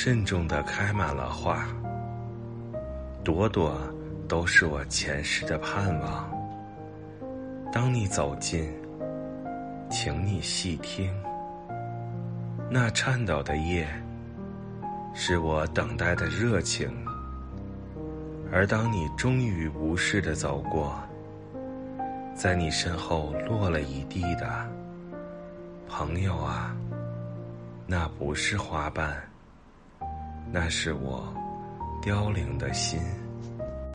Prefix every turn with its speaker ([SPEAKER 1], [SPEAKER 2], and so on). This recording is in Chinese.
[SPEAKER 1] 慎重的开满了花，朵朵都是我前世的盼望。当你走近。请你细听，那颤抖的叶，是我等待的热情。而当你终于无视的走过，在你身后落了一地的，朋友啊，那不是花瓣，那是我凋零的心。